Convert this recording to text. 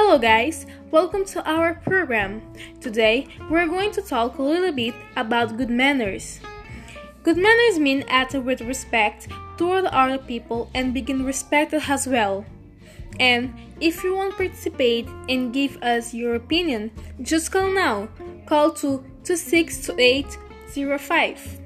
Hello, guys, welcome to our program. Today, we're going to talk a little bit about good manners. Good manners mean acting with respect toward other people and being respected as well. And if you want to participate and give us your opinion, just call now. Call to 262805.